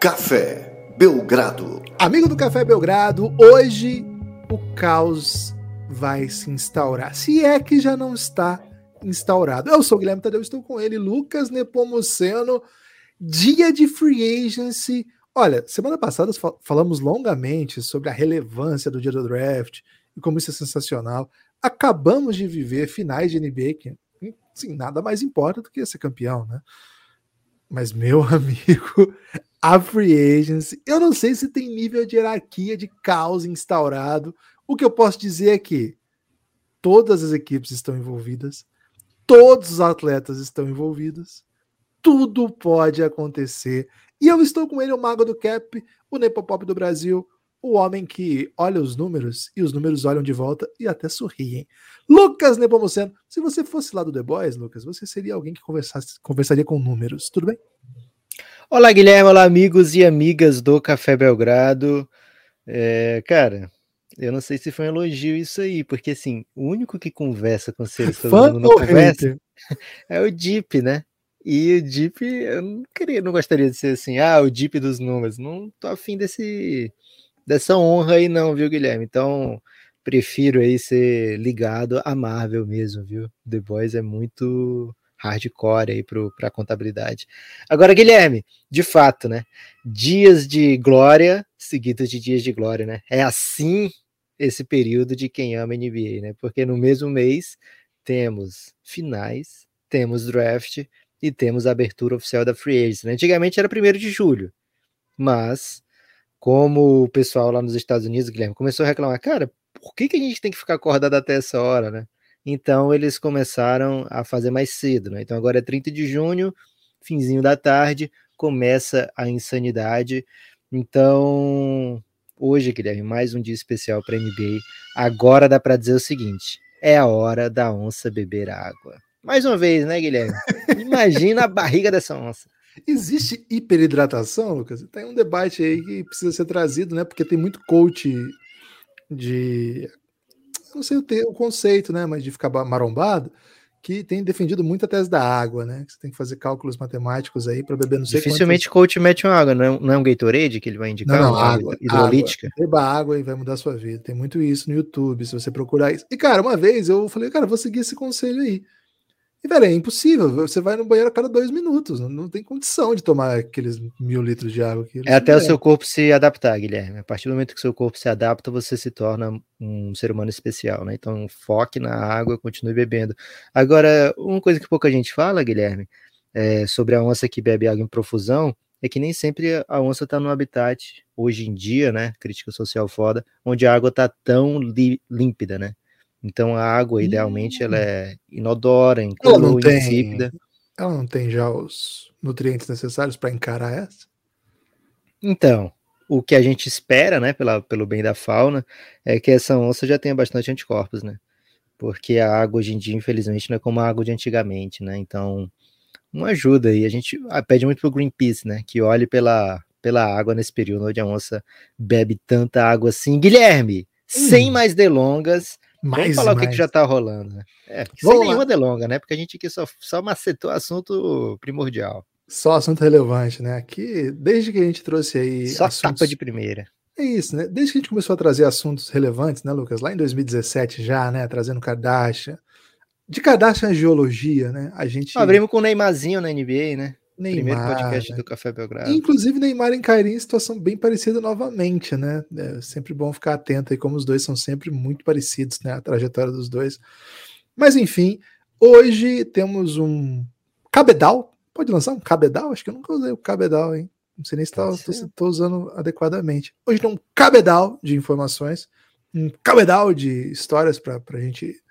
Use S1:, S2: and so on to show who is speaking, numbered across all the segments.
S1: Café Belgrado.
S2: Amigo do Café Belgrado, hoje o caos vai se instaurar. Se é que já não está instaurado. Eu sou o Guilherme Tadeu, estou com ele, Lucas Nepomuceno. Dia de free agency. Olha, semana passada falamos longamente sobre a relevância do dia do draft e como isso é sensacional. Acabamos de viver finais de NBA que sim, nada mais importa do que ser campeão, né? Mas, meu amigo, a free agency, eu não sei se tem nível de hierarquia de caos instaurado. O que eu posso dizer é que todas as equipes estão envolvidas, todos os atletas estão envolvidos, tudo pode acontecer. E eu estou com ele, o mago do cap, o Nepopop do Brasil, o homem que olha os números e os números olham de volta e até sorriem. Lucas Nepomuceno, se você fosse lá do The Boys, Lucas, você seria alguém que conversasse, conversaria com números, tudo bem?
S3: Olá, Guilherme, olá, amigos e amigas do Café Belgrado. É, cara, eu não sei se foi um elogio isso aí, porque assim, o único que conversa com seres que todo mundo não conversa é o Deep, né? E o Deep, eu não queria, não gostaria de ser assim, ah, o Deep dos números. Não tô afim desse dessa honra aí, não, viu, Guilherme? Então, prefiro aí ser ligado a Marvel mesmo, viu? The Boys é muito hardcore aí para a contabilidade. Agora, Guilherme, de fato, né? Dias de glória seguidos de dias de glória, né? É assim esse período de quem ama NBA, né? Porque no mesmo mês temos finais, temos draft e temos a abertura oficial da Free Agents. Né? Antigamente era 1 de julho, mas como o pessoal lá nos Estados Unidos, Guilherme, começou a reclamar, cara, por que, que a gente tem que ficar acordado até essa hora, né? Então eles começaram a fazer mais cedo, né? Então agora é 30 de junho, finzinho da tarde, começa a insanidade. Então, hoje, Guilherme, mais um dia especial para a NBA. Agora dá para dizer o seguinte: é a hora da onça beber água. Mais uma vez, né, Guilherme? Imagina a barriga dessa onça.
S2: Existe hiperidratação, Lucas? Tem um debate aí que precisa ser trazido, né? Porque tem muito coach de. Não sei o, ter, o conceito, né? Mas de ficar marombado, que tem defendido muito a tese da água, né? Que você tem que fazer cálculos matemáticos aí para beber não sei
S3: Dificilmente o coach mete uma água, não é, não é um Gatorade que ele vai indicar?
S2: Não, não água. Hidrolítica? Água. Beba água e vai mudar a sua vida. Tem muito isso no YouTube, se você procurar isso. E, cara, uma vez eu falei, cara, vou seguir esse conselho aí. E, velho, é impossível. Você vai no banheiro a cada dois minutos. Não, não tem condição de tomar aqueles mil litros de água.
S3: É até o seu corpo se adaptar, Guilherme. A partir do momento que o seu corpo se adapta, você se torna um ser humano especial, né? Então, foque na água, continue bebendo. Agora, uma coisa que pouca gente fala, Guilherme, é sobre a onça que bebe água em profusão, é que nem sempre a onça está no habitat, hoje em dia, né? Crítica social foda, onde a água está tão límpida, né? Então a água, idealmente, ela é inodora, incolor, ela insípida.
S2: Ela não tem já os nutrientes necessários para encarar essa?
S3: Então, o que a gente espera, né, pela, pelo bem da fauna, é que essa onça já tenha bastante anticorpos, né? Porque a água hoje em dia, infelizmente, não é como a água de antigamente, né? Então, uma ajuda aí. A gente ah, pede muito pro Greenpeace, né, que olhe pela, pela água nesse período onde a onça bebe tanta água assim. Guilherme, hum. sem mais delongas, mais, Vamos falar mais. o que, que, já tá rolando, né? É, sem lá. nenhuma delonga, né? Porque a gente aqui só, só macetou assunto primordial.
S2: Só assunto relevante, né? Aqui, desde que a gente trouxe aí.
S3: Só assuntos... tapa de primeira.
S2: É isso, né? Desde que a gente começou a trazer assuntos relevantes, né, Lucas? Lá em 2017 já, né? Trazendo Kardashian. De Kardashian geologia, né? A gente.
S3: Abrimos com o Neymarzinho na NBA, né? Neymar, Primeiro podcast né? do Café Belgrado.
S2: Inclusive, Neymar e Kairi em situação bem parecida novamente, né? É sempre bom ficar atento aí, como os dois são sempre muito parecidos, né? A trajetória dos dois. Mas, enfim, hoje temos um cabedal. Pode lançar um cabedal? Acho que eu nunca usei o cabedal, hein? Não sei nem se estou usando adequadamente. Hoje tem um cabedal de informações, um cabedal de histórias para a gente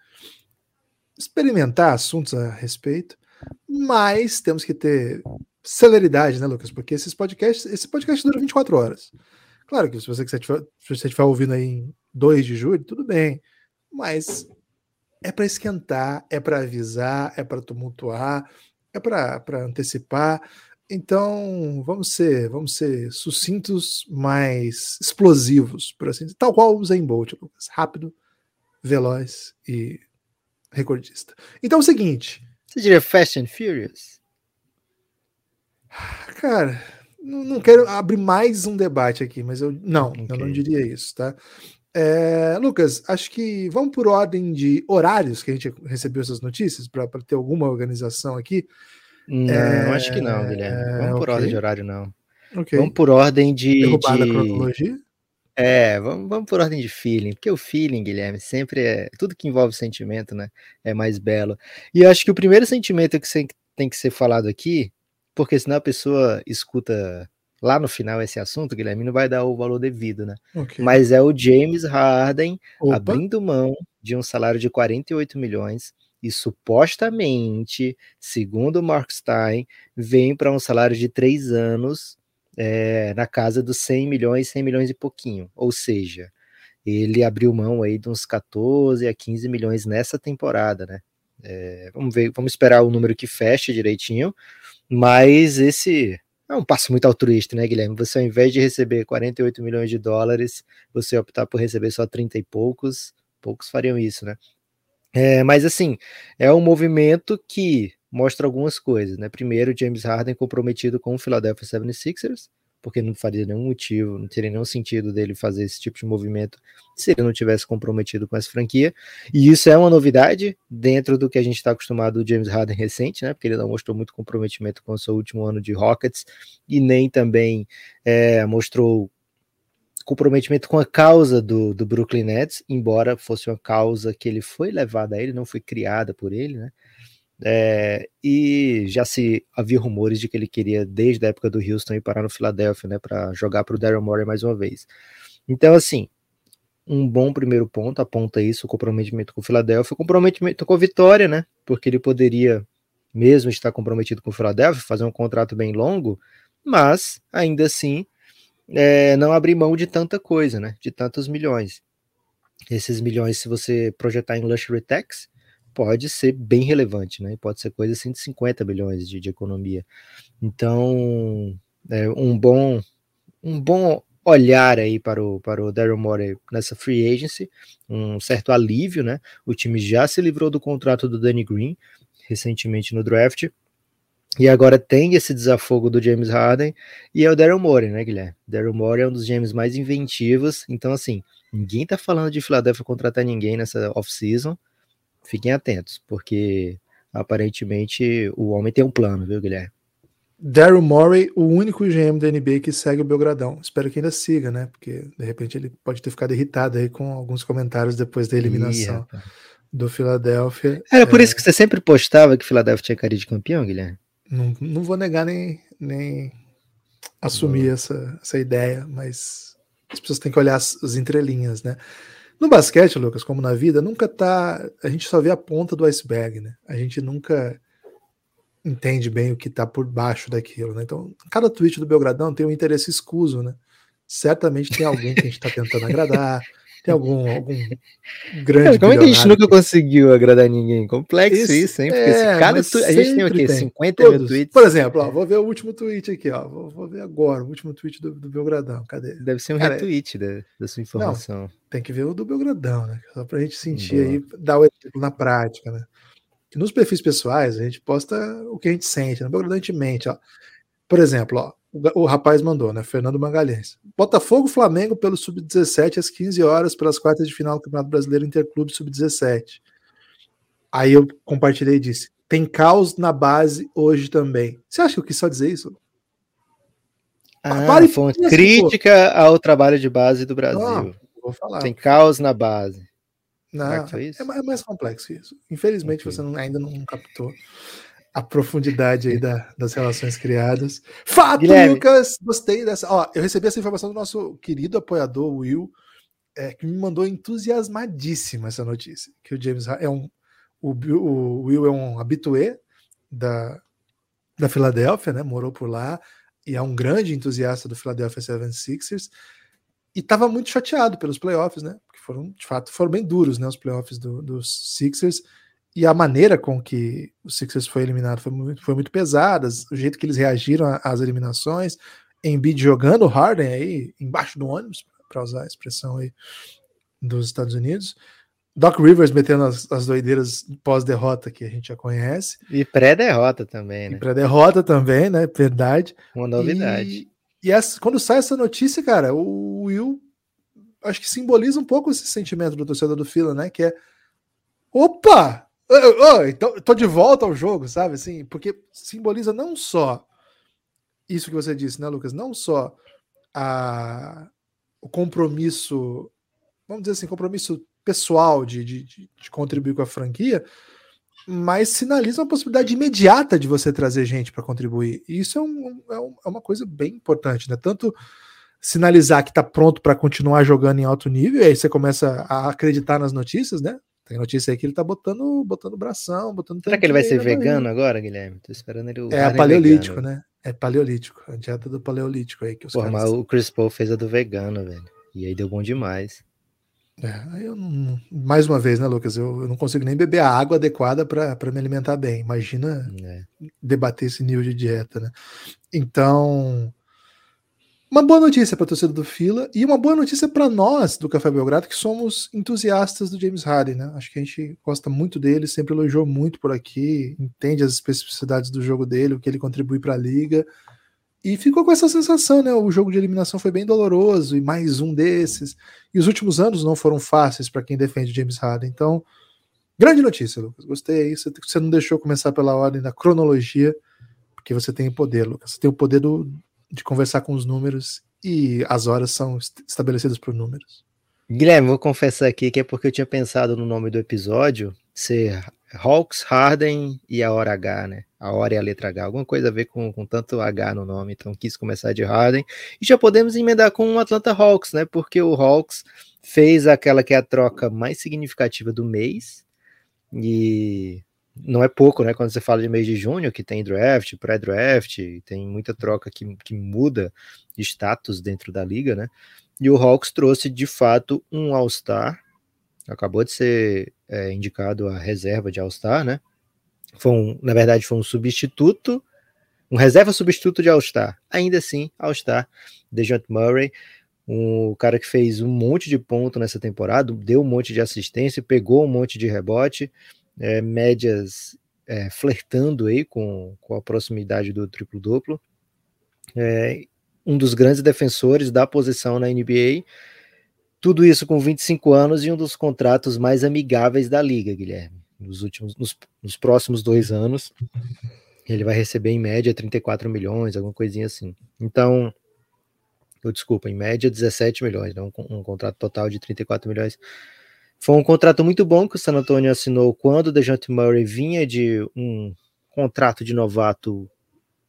S2: experimentar assuntos a respeito mas temos que ter celeridade, né, Lucas? Porque esses podcasts, esse podcast dura 24 horas. Claro que se você estiver se você estiver ouvindo aí em 2 de julho, tudo bem. Mas é para esquentar, é para avisar, é para tumultuar, é para antecipar. Então, vamos ser, vamos ser sucintos, mais explosivos, por assim dizer. Tal qual o Zen Bolt, Lucas. Rápido, veloz e recordista. Então é o seguinte,
S3: você diria Fast and Furious?
S2: Cara, não quero abrir mais um debate aqui, mas eu não, okay. eu não diria isso, tá? É, Lucas, acho que vamos por ordem de horários que a gente recebeu essas notícias para ter alguma organização aqui.
S3: Não, é, acho que não, Guilherme. Vamos por ordem de horário, não. Okay. Vamos por ordem de. Derrubar de... cronologia? É, vamos, vamos por ordem de feeling, porque o feeling, Guilherme, sempre é. Tudo que envolve sentimento, né? É mais belo. E eu acho que o primeiro sentimento que tem que ser falado aqui, porque senão a pessoa escuta lá no final esse assunto, Guilherme, não vai dar o valor devido, né? Okay. Mas é o James Harden Opa. abrindo mão de um salário de 48 milhões e supostamente, segundo o Mark Stein, vem para um salário de três anos é, na casa dos 100 milhões, 100 milhões e pouquinho. Ou seja, ele abriu mão aí de uns 14 a 15 milhões nessa temporada, né? É, vamos ver, vamos esperar o número que feche direitinho, mas esse é um passo muito altruísta, né, Guilherme? Você, ao invés de receber 48 milhões de dólares, você optar por receber só 30 e poucos, poucos fariam isso, né? É, mas, assim, é um movimento que mostra algumas coisas, né? Primeiro, James Harden comprometido com o Philadelphia 76ers, porque não faria nenhum motivo, não teria nenhum sentido dele fazer esse tipo de movimento se ele não tivesse comprometido com essa franquia. E isso é uma novidade dentro do que a gente está acostumado do James Harden recente, né? Porque ele não mostrou muito comprometimento com o seu último ano de Rockets e nem também é, mostrou comprometimento com a causa do, do Brooklyn Nets, embora fosse uma causa que ele foi levada a ele, não foi criada por ele, né? É, e já se havia rumores de que ele queria, desde a época do Houston, ir parar no Philadelphia, né, para jogar para o Daryl Morey mais uma vez. Então, assim, um bom primeiro ponto aponta isso, o comprometimento com o Philadelphia, o comprometimento com a vitória, né, porque ele poderia, mesmo estar comprometido com o Philadelphia, fazer um contrato bem longo, mas, ainda assim, é, não abrir mão de tanta coisa, né, de tantos milhões. Esses milhões, se você projetar em luxury tax, pode ser bem relevante, né? Pode ser coisa de 150 bilhões de, de economia. Então, é um bom um bom olhar aí para o, para o Daryl Morey nessa free agency, um certo alívio, né? O time já se livrou do contrato do Danny Green recentemente no draft. E agora tem esse desafogo do James Harden e é o Daryl Morey, né, Guilherme? Daryl Morey é um dos James mais inventivos. Então, assim, ninguém tá falando de Philadelphia contratar ninguém nessa off-season fiquem atentos, porque aparentemente o homem tem um plano, viu, Guilherme?
S2: Daryl Morey, o único GM da NBA que segue o Belgradão. Espero que ainda siga, né? Porque de repente ele pode ter ficado irritado aí com alguns comentários depois da eliminação Ih, do Philadelphia.
S3: Era por é... isso que você sempre postava que Philadelphia tinha cara de campeão, Guilherme?
S2: Não, não vou negar nem, nem assumir essa, essa ideia, mas as pessoas têm que olhar as, as entrelinhas, né? No basquete, Lucas, como na vida, nunca tá. A gente só vê a ponta do iceberg, né? A gente nunca entende bem o que tá por baixo daquilo, né? Então, cada tweet do Belgradão tem um interesse escuso, né? Certamente tem alguém que a gente está tentando agradar, tem algum, algum grande.
S3: Como é que a gente nunca conseguiu agradar ninguém? Complexo isso, isso hein? Porque é, cada tu... a gente tem o quê? Tem. 50 Todos. mil tweets?
S2: Por exemplo, ó, vou ver o último tweet aqui, ó. Vou, vou ver agora o último tweet do, do Belgradão. Cadê?
S3: Deve ser um Cara, retweet da, da sua informação. Não,
S2: tem que ver o do Belgradão, né? Só pra gente sentir Boa. aí, dar o exemplo na prática, né? Nos perfis pessoais a gente posta o que a gente sente, no né? Belgradão a gente mente, ó. Por exemplo, ó, o, rapaz mandou, né? Fernando Magalhães. Botafogo Flamengo pelo Sub-17 às 15 horas pelas quartas de final do Campeonato Brasileiro Interclube Sub-17. Aí eu compartilhei e disse: tem caos na base hoje também. Você acha que eu quis só dizer isso?
S3: Ah, vale foi uma crítica pô. ao trabalho de base do Brasil. Não, vou falar. Tem caos na base.
S2: Não, é, é, mais complexo que isso. Infelizmente okay. você não, ainda não captou a profundidade aí da, das relações criadas. Fato, Guilherme. Lucas! Gostei dessa. Ó, eu recebi essa informação do nosso querido apoiador, Will, é, que me mandou entusiasmadíssima essa notícia. Que o James é um. O, o Will é um habitué da, da Filadélfia, né? Morou por lá e é um grande entusiasta do Philadelphia 76ers. E estava muito chateado pelos playoffs, né? Porque foram, de fato, foram bem duros, né? Os playoffs do, dos Sixers e a maneira com que o Sixers foi eliminado foi muito, foi muito pesada, o jeito que eles reagiram às eliminações, Embiid jogando Harden aí embaixo do ônibus, para usar a expressão aí dos Estados Unidos, Doc Rivers metendo as, as doideiras pós-derrota que a gente já conhece.
S3: E pré-derrota também, né?
S2: Pré-derrota também, né? Verdade.
S3: Uma novidade.
S2: E essa, quando sai essa notícia, cara, o Will acho que simboliza um pouco esse sentimento do torcedor do Fila, né? Que é opa! Oh, então, tô de volta ao jogo, sabe? Assim, porque simboliza não só isso que você disse, né, Lucas? Não só a, o compromisso, vamos dizer assim, compromisso pessoal de, de, de contribuir com a franquia, mas sinaliza uma possibilidade imediata de você trazer gente para contribuir. E isso é, um, é, um, é, uma coisa bem importante, né? Tanto sinalizar que está pronto para continuar jogando em alto nível, e aí você começa a acreditar nas notícias, né? Tem notícia aí que ele tá botando, botando bração, botando.
S3: Será que ele vai ser vegano agora, Guilherme? Tô esperando ele.
S2: É paleolítico, vegano. né? É paleolítico. A dieta do paleolítico aí. Que os
S3: Porra, mas o Chris Paul fez a do vegano, velho. E aí deu bom demais.
S2: É, eu não, mais uma vez, né, Lucas? Eu, eu não consigo nem beber a água adequada para me alimentar bem. Imagina é. debater esse nível de dieta, né? Então, uma boa notícia para a torcida do Fila e uma boa notícia para nós do Café Belgrado, que somos entusiastas do James Harden, né? Acho que a gente gosta muito dele, sempre elogiou muito por aqui, entende as especificidades do jogo dele, o que ele contribui para a liga. E ficou com essa sensação, né? O jogo de eliminação foi bem doloroso e mais um desses. E os últimos anos não foram fáceis para quem defende James Harden. Então, grande notícia, Lucas. Gostei aí. Você não deixou começar pela ordem da cronologia, porque você tem o poder, Lucas. Você tem o poder do, de conversar com os números e as horas são estabelecidas por números.
S3: Guilherme, vou confessar aqui que é porque eu tinha pensado no nome do episódio ser Hawks, Harden e a hora H, né? A hora e a letra H, alguma coisa a ver com, com tanto H no nome, então quis começar de Harden. E já podemos emendar com o Atlanta Hawks, né? Porque o Hawks fez aquela que é a troca mais significativa do mês e não é pouco, né? Quando você fala de mês de junho, que tem draft, pré-draft, tem muita troca que, que muda status dentro da liga, né? E o Hawks trouxe de fato um All-Star, acabou de ser é, indicado a reserva de All-Star, né? Foi um, na verdade, foi um substituto, um reserva substituto de All-Star. Ainda assim, All-Star, DeJounte Murray, um cara que fez um monte de ponto nessa temporada, deu um monte de assistência, pegou um monte de rebote, é, médias é, flertando aí com, com a proximidade do triplo-duplo. É, um dos grandes defensores da posição na NBA. Tudo isso com 25 anos e um dos contratos mais amigáveis da liga, Guilherme. Nos últimos, nos, nos próximos dois anos, ele vai receber em média 34 milhões, alguma coisinha assim. Então, eu desculpa, em média 17 milhões, né? um, um contrato total de 34 milhões foi um contrato muito bom que o San Antonio assinou quando o DeJounte Murray vinha de um contrato de novato,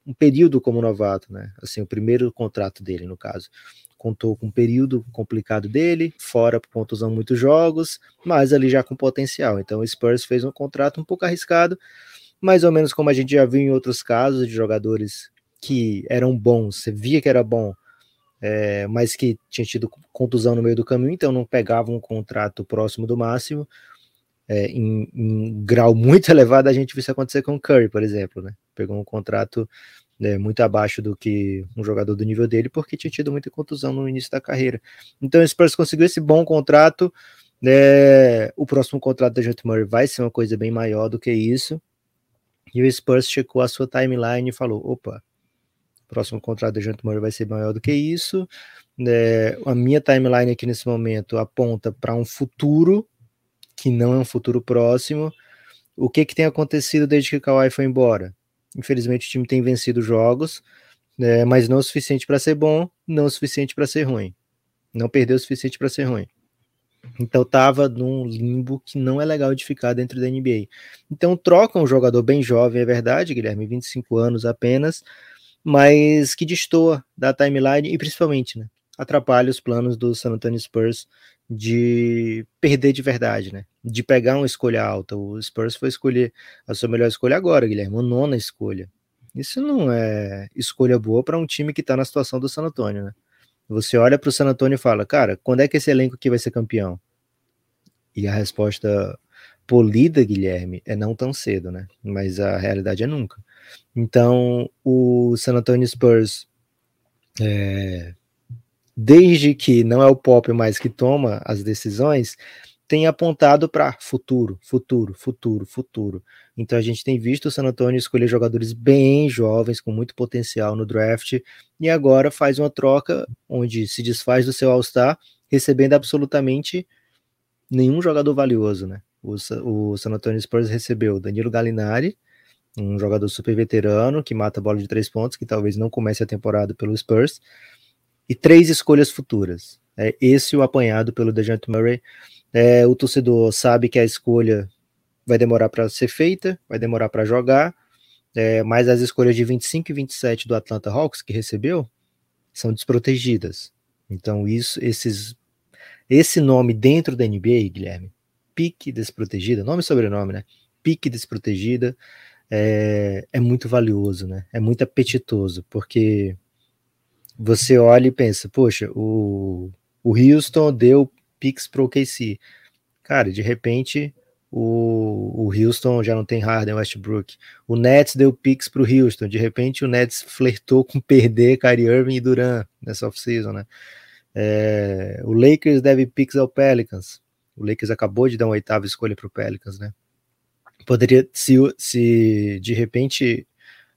S3: um período como novato, né? Assim, o primeiro contrato dele, no caso. Contou com um período complicado dele, fora por contusão muitos jogos, mas ali já com potencial. Então o Spurs fez um contrato um pouco arriscado, mais ou menos como a gente já viu em outros casos de jogadores que eram bons, você via que era bom, é, mas que tinha tido contusão no meio do caminho, então não pegava um contrato próximo do máximo. É, em, em, grau muito elevado, a gente viu isso acontecer com o Curry, por exemplo, né? Pegou um contrato né, muito abaixo do que um jogador do nível dele, porque tinha tido muita contusão no início da carreira. Então o Spurs conseguiu esse bom contrato. Né, o próximo contrato da Jonathan Murray vai ser uma coisa bem maior do que isso. E o Spurs checou a sua timeline e falou: opa, próximo contrato da Jante Murray vai ser maior do que isso. É, a minha timeline aqui nesse momento aponta para um futuro que não é um futuro próximo. O que, que tem acontecido desde que o Kawhi foi embora? Infelizmente o time tem vencido jogos, é, mas não o suficiente para ser bom, não o suficiente para ser ruim. Não perdeu o suficiente para ser ruim. Então tava num limbo que não é legal de ficar dentro da NBA. Então troca um jogador bem jovem, é verdade, Guilherme, 25 anos apenas, mas que destoa da timeline e principalmente, né, atrapalha os planos do San Antonio Spurs de perder de verdade, né? De pegar uma escolha alta. O Spurs foi escolher a sua melhor escolha agora, Guilherme, a nona escolha. Isso não é escolha boa para um time que está na situação do San Antonio, né? Você olha para o San Antonio e fala, cara, quando é que esse elenco aqui vai ser campeão? E a resposta polida, Guilherme, é não tão cedo, né? Mas a realidade é nunca. Então, o San Antonio Spurs, é, desde que não é o Pop mais que toma as decisões, tem apontado para futuro, futuro, futuro, futuro. Então a gente tem visto o San Antonio escolher jogadores bem jovens, com muito potencial no draft, e agora faz uma troca onde se desfaz do seu All-Star, recebendo absolutamente nenhum jogador valioso, né? O, o San Antonio Spurs recebeu Danilo Gallinari, um jogador super veterano que mata a bola de três pontos, que talvez não comece a temporada pelo Spurs, e três escolhas futuras. É esse o apanhado pelo DeJounte Murray. É, o torcedor sabe que a escolha vai demorar para ser feita, vai demorar para jogar, é, mas as escolhas de 25 e 27 do Atlanta Hawks que recebeu são desprotegidas. Então isso, esses, esse nome dentro da NBA, Guilherme, pique desprotegida, nome e sobrenome, né? Pique desprotegida é, é muito valioso, né? É muito apetitoso, porque você olha e pensa, poxa, o, o Houston deu picks pro KC. Cara, de repente o, o Houston já não tem Harden, Westbrook. O Nets deu picks pro Houston. De repente o Nets flertou com perder Kyrie Irving e Durant nessa offseason, né? É, o Lakers deve picks ao Pelicans. O Lakers acabou de dar uma oitava escolha pro Pelicans, né? Poderia, se, se de repente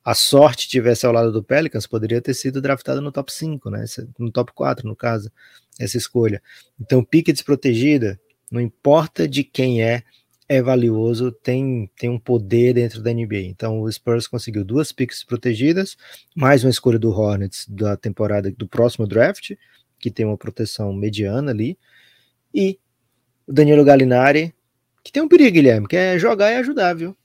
S3: a sorte tivesse ao lado do Pelicans, poderia ter sido draftado no top 5, né? No top 4, no caso, essa escolha. Então, pique desprotegida, não importa de quem é, é valioso, tem, tem um poder dentro da NBA. Então, o Spurs conseguiu duas piques protegidas, mais uma escolha do Hornets da temporada do próximo draft, que tem uma proteção mediana ali, e o Danilo Gallinari, que tem um perigo, Guilherme, que é jogar e ajudar, viu?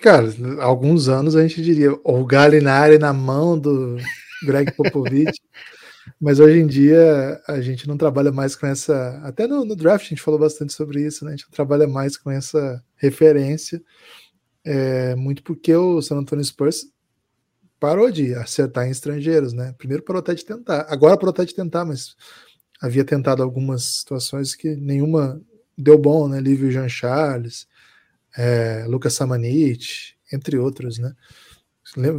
S2: Cara, alguns anos a gente diria o Galinari na mão do Greg Popovich, mas hoje em dia a gente não trabalha mais com essa. Até no, no, draft a gente falou bastante sobre isso, né? A gente não trabalha mais com essa referência, é, muito porque o San Antonio Spurs parou de acertar em estrangeiros, né? Primeiro parou até de tentar, agora parou até de tentar, mas havia tentado algumas situações que nenhuma deu bom, né? Lívio Jean Charles é, Lucas Samanit, entre outros, né?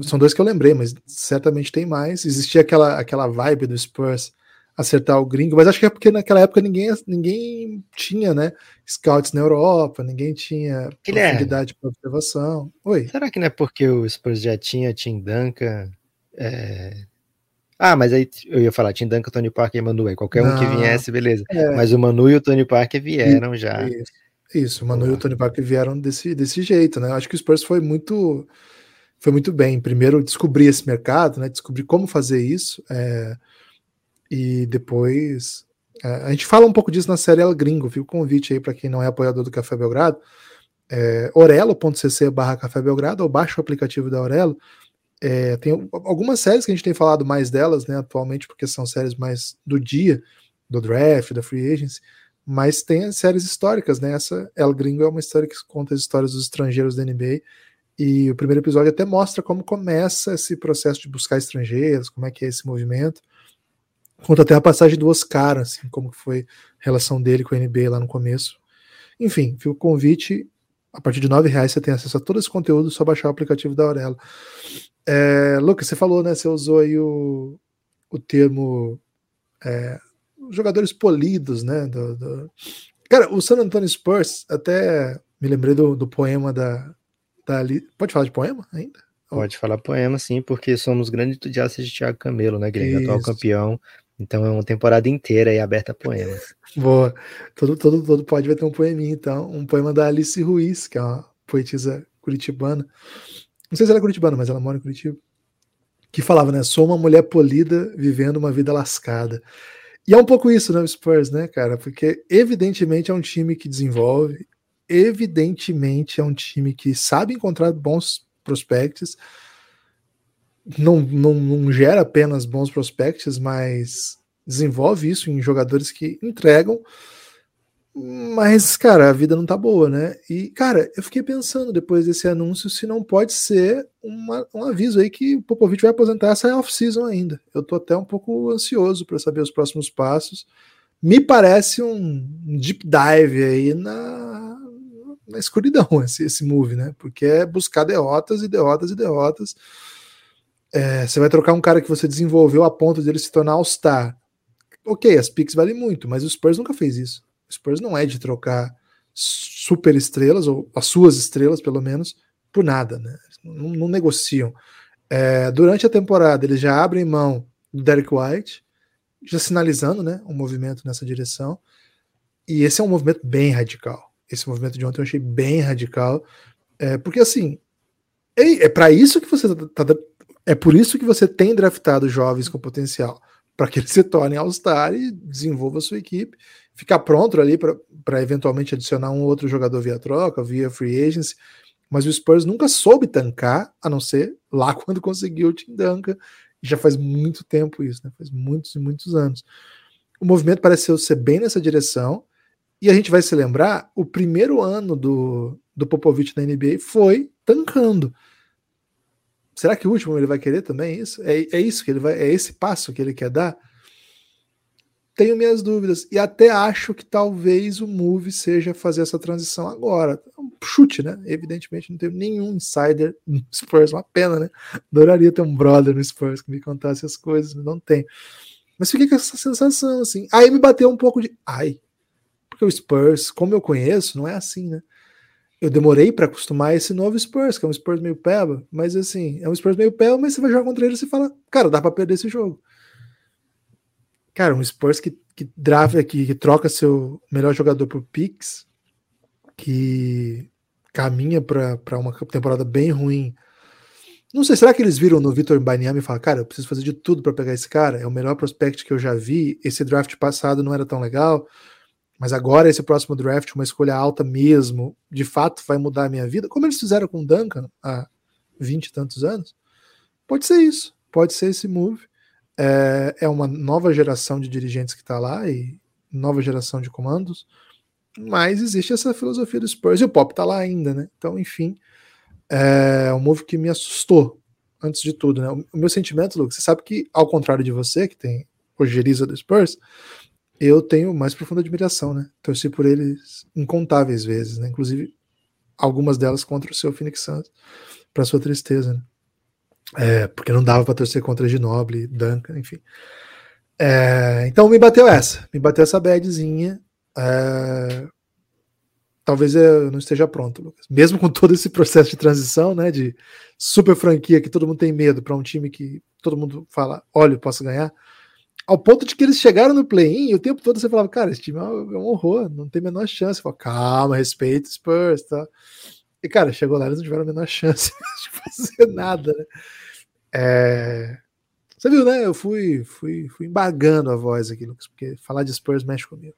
S2: São dois que eu lembrei, mas certamente tem mais. Existia aquela, aquela vibe do Spurs acertar o gringo, mas acho que é porque naquela época ninguém, ninguém tinha, né? Scouts na Europa, ninguém tinha profundidade para observação. Oi.
S3: Será que não é porque o Spurs já tinha Tim Duncan? É... Ah, mas aí eu ia falar Tim Duncan, Tony Parker e Manu, qualquer não, um que viesse, beleza. É... Mas o Manu e o Tony Parker vieram já.
S2: Isso. Isso, o Manu e o Tony Parker vieram desse, desse jeito, né? Acho que o Spurs foi muito foi muito bem. Primeiro descobrir esse mercado, né? Descobrir como fazer isso. É, e depois é, a gente fala um pouco disso na série El Gringo, o convite aí para quem não é apoiador do Café Belgrado. É, orelo.cc barra Café Belgrado, ou baixa o aplicativo da Orelo. É, tem algumas séries que a gente tem falado mais delas, né, atualmente, porque são séries mais do dia, do draft, da free agency mas tem séries históricas, né? Essa El Gringo é uma história que conta as histórias dos estrangeiros da NBA. E o primeiro episódio até mostra como começa esse processo de buscar estrangeiros, como é que é esse movimento. Conta até a passagem do Oscar, assim, como foi a relação dele com a NBA lá no começo. Enfim, fica o convite. A partir de nove reais você tem acesso a todo esse conteúdo, só baixar o aplicativo da Aurela. É, Lucas, você falou, né? Você usou aí o, o termo é, jogadores polidos, né? Do, do... Cara, o San Antonio Spurs, até me lembrei do, do poema da, da. Pode falar de poema ainda?
S3: Pode falar poema, sim, porque somos grandes entusiastas de Thiago Camelo, né, Guilherme? Atual campeão. Então é uma temporada inteira aí aberta a poemas.
S2: Boa. Todo, todo, todo pode vai ter um poeminha, então. Um poema da Alice Ruiz, que é uma poetisa curitibana. Não sei se ela é curitibana, mas ela mora em Curitiba. Que falava, né? Sou uma mulher polida vivendo uma vida lascada. E é um pouco isso, né, o Spurs, né, cara? Porque evidentemente é um time que desenvolve, evidentemente é um time que sabe encontrar bons prospectos, não, não, não gera apenas bons prospectos, mas desenvolve isso em jogadores que entregam mas, cara, a vida não tá boa, né? E, cara, eu fiquei pensando depois desse anúncio se não pode ser uma, um aviso aí que o Popovich vai aposentar essa off-season ainda. Eu tô até um pouco ansioso para saber os próximos passos. Me parece um deep dive aí na, na escuridão esse, esse move, né? Porque é buscar derrotas e derrotas e derrotas. É, você vai trocar um cara que você desenvolveu a ponto de ele se tornar All-Star. Ok, as picks valem muito, mas o Spurs nunca fez isso O Spurs não é de trocar super estrelas, ou as suas estrelas, pelo menos, por nada, né? Não, não negociam. É, durante a temporada, eles já abrem mão do Derek White, já sinalizando né, um movimento nessa direção. E esse é um movimento bem radical. Esse movimento de ontem eu achei bem radical. É, porque assim, é, é para isso que você tá, tá, é por isso que você tem draftado jovens com potencial para que eles se tornem All-Star e desenvolva sua equipe, ficar pronto ali para eventualmente adicionar um outro jogador via troca, via free agency. Mas o Spurs nunca soube tancar, a não ser lá quando conseguiu o Tim Duncan. Já faz muito tempo isso, né? Faz muitos e muitos anos. O movimento pareceu ser bem nessa direção. E a gente vai se lembrar, o primeiro ano do, do Popovich na NBA foi tancando. Será que o último ele vai querer também isso? É, é isso que ele vai, é esse passo que ele quer dar? Tenho minhas dúvidas e até acho que talvez o move seja fazer essa transição agora. É um chute, né? Evidentemente não tenho nenhum insider no Spurs, uma pena, né? Adoraria ter um brother no Spurs que me contasse as coisas, não tem. Mas fiquei com essa sensação assim. Aí me bateu um pouco de, ai, porque o Spurs, como eu conheço, não é assim, né? Eu demorei para acostumar esse novo Spurs, que é um Spurs meio peba, mas assim, é um Spurs meio peba, mas você vai jogar contra ele e você fala, cara, dá para perder esse jogo. Cara, um Spurs que, que, draft, que, que troca seu melhor jogador por picks, que caminha para uma temporada bem ruim. Não sei, será que eles viram no Vitor Banyama e falaram, cara, eu preciso fazer de tudo para pegar esse cara? É o melhor prospect que eu já vi. Esse draft passado não era tão legal. Mas agora esse próximo draft, uma escolha alta mesmo, de fato vai mudar a minha vida, como eles fizeram com o Duncan há 20 e tantos anos, pode ser isso, pode ser esse move. É, é uma nova geração de dirigentes que está lá e nova geração de comandos, mas existe essa filosofia do Spurs e o Pop está lá ainda, né? Então, enfim, é um move que me assustou antes de tudo, né? O meu sentimento, Lucas, você sabe que, ao contrário de você, que tem ojeriza do Spurs, eu tenho mais profunda admiração, né? Torci por eles incontáveis vezes, né? Inclusive algumas delas contra o seu Phoenix Suns, para sua tristeza, né? É, porque não dava para torcer contra Ginoble, Duncan, enfim. É, então me bateu essa, me bateu essa badzinha. É, talvez eu não esteja pronto, Lucas. Mesmo com todo esse processo de transição, né? De super franquia que todo mundo tem medo para um time que todo mundo fala, olha, eu posso ganhar ao ponto de que eles chegaram no play-in e o tempo todo você falava, cara, esse time é um, é horror, não tem a menor chance. Fala, calma, respeita Spurs, tá? E, cara, chegou lá, eles não tiveram a menor chance de fazer nada, né? É... Você viu, né? Eu fui, fui, fui embargando a voz aqui, Lucas, porque falar de Spurs mexe comigo.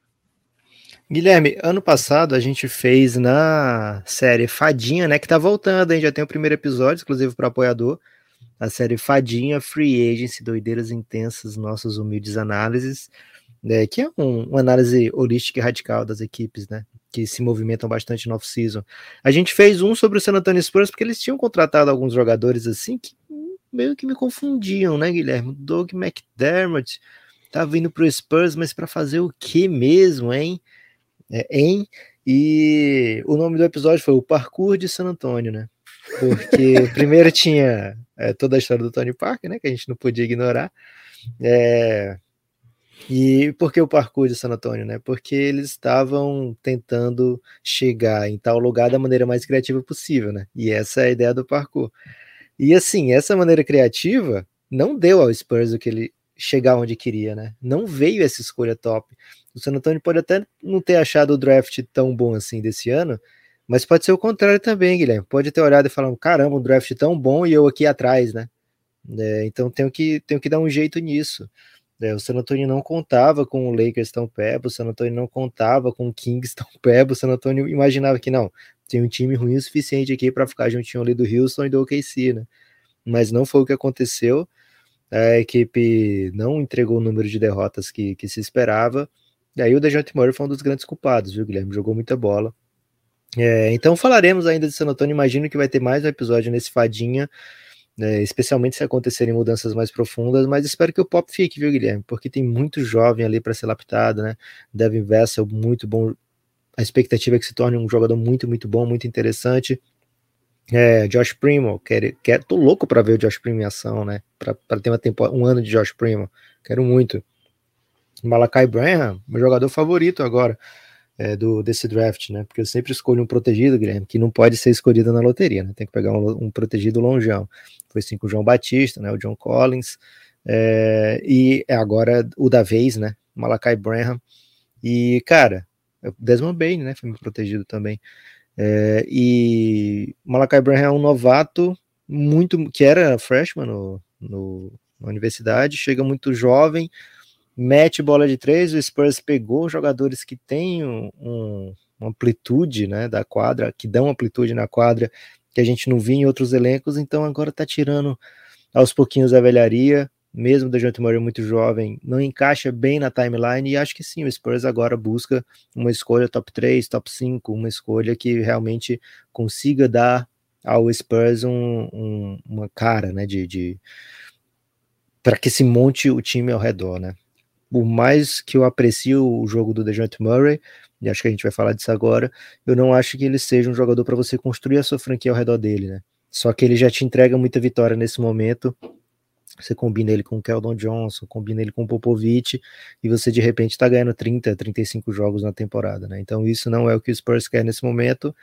S3: Guilherme, ano passado a gente fez na série Fadinha, né? Que tá voltando, hein? Já tem o primeiro episódio, exclusivo para apoiador a série Fadinha Free Agency, Doideiras Intensas, nossas humildes análises, né, que é um, uma análise holística e radical das equipes, né? Que se movimentam bastante no off-season. A gente fez um sobre o San Antonio Spurs, porque eles tinham contratado alguns jogadores assim que meio que me confundiam, né, Guilherme? Doug McDermott tá vindo pro Spurs, mas para fazer o que mesmo, hein? É, hein? E o nome do episódio foi o Parkour de San Antônio, né? Porque primeiro tinha é, toda a história do Tony Parker, né? Que a gente não podia ignorar. É, e por que o parkour de San Antônio, né? Porque eles estavam tentando chegar em tal lugar da maneira mais criativa possível, né? E essa é a ideia do parkour. E assim, essa maneira criativa não deu ao Spurs o que ele chegar onde queria, né? Não veio essa escolha top. O San Antonio pode até não ter achado o draft tão bom assim desse ano, mas pode ser o contrário também, Guilherme. Pode ter olhado e falado: caramba, um draft tão bom e eu aqui atrás, né? É, então tenho que, tenho que dar um jeito nisso. É, o San Antonio não contava com o Lakers tão pebo, o San Antonio não contava com o Kings tão pebo, o San Antonio imaginava que não, tem um time ruim o suficiente aqui para ficar juntinho ali do Houston e do OKC, né? Mas não foi o que aconteceu. A equipe não entregou o número de derrotas que, que se esperava. E aí o Dejounte Murray foi um dos grandes culpados, viu, Guilherme? Jogou muita bola. É, então falaremos ainda de San Antonio. Imagino que vai ter mais um episódio nesse Fadinha, né, especialmente se acontecerem mudanças mais profundas. Mas espero que o Pop fique, viu, Guilherme? Porque tem muito jovem ali para ser lapidado, né? Devin Vessel, muito bom. A expectativa é que se torne um jogador muito, muito bom, muito interessante. É, Josh Primo, quero, quero, tô louco para ver o Josh Primo em ação, né? Para ter uma temporada, um ano de Josh Primo, quero muito. Malakai Branham, meu jogador favorito agora é, do, desse draft, né? Porque eu sempre escolho um protegido, Guilherme, que não pode ser escolhido na loteria, né? Tem que pegar um, um protegido longeão. Foi assim com o João Batista, né? O John Collins, é, e agora o da vez, né? Malakai Branham. E, cara, Desmond Bain, né? Foi meu protegido também. É, e Malakai Branham é um novato muito que era freshman no, no, na universidade, chega muito jovem, mete bola de três, o Spurs pegou jogadores que têm um, um, uma amplitude né, da quadra, que dão amplitude na quadra, que a gente não via em outros elencos, então agora tá tirando aos pouquinhos a velharia, mesmo o DeJounte Murray muito jovem, não encaixa bem na timeline, e acho que sim, o Spurs agora busca uma escolha top 3, top 5, uma escolha que realmente consiga dar ao Spurs um, um, uma cara, né, de, de para que se monte o time ao redor, né. Por mais que eu aprecio o jogo do DeJounte Murray, e acho que a gente vai falar disso agora, eu não acho que ele seja um jogador para você construir a sua franquia ao redor dele, né. Só que ele já te entrega muita vitória nesse momento, você combina ele com o Keldon Johnson, combina ele com o Popovich, e você de repente está ganhando 30, 35 jogos na temporada, né? Então isso não é o que o Spurs quer nesse momento.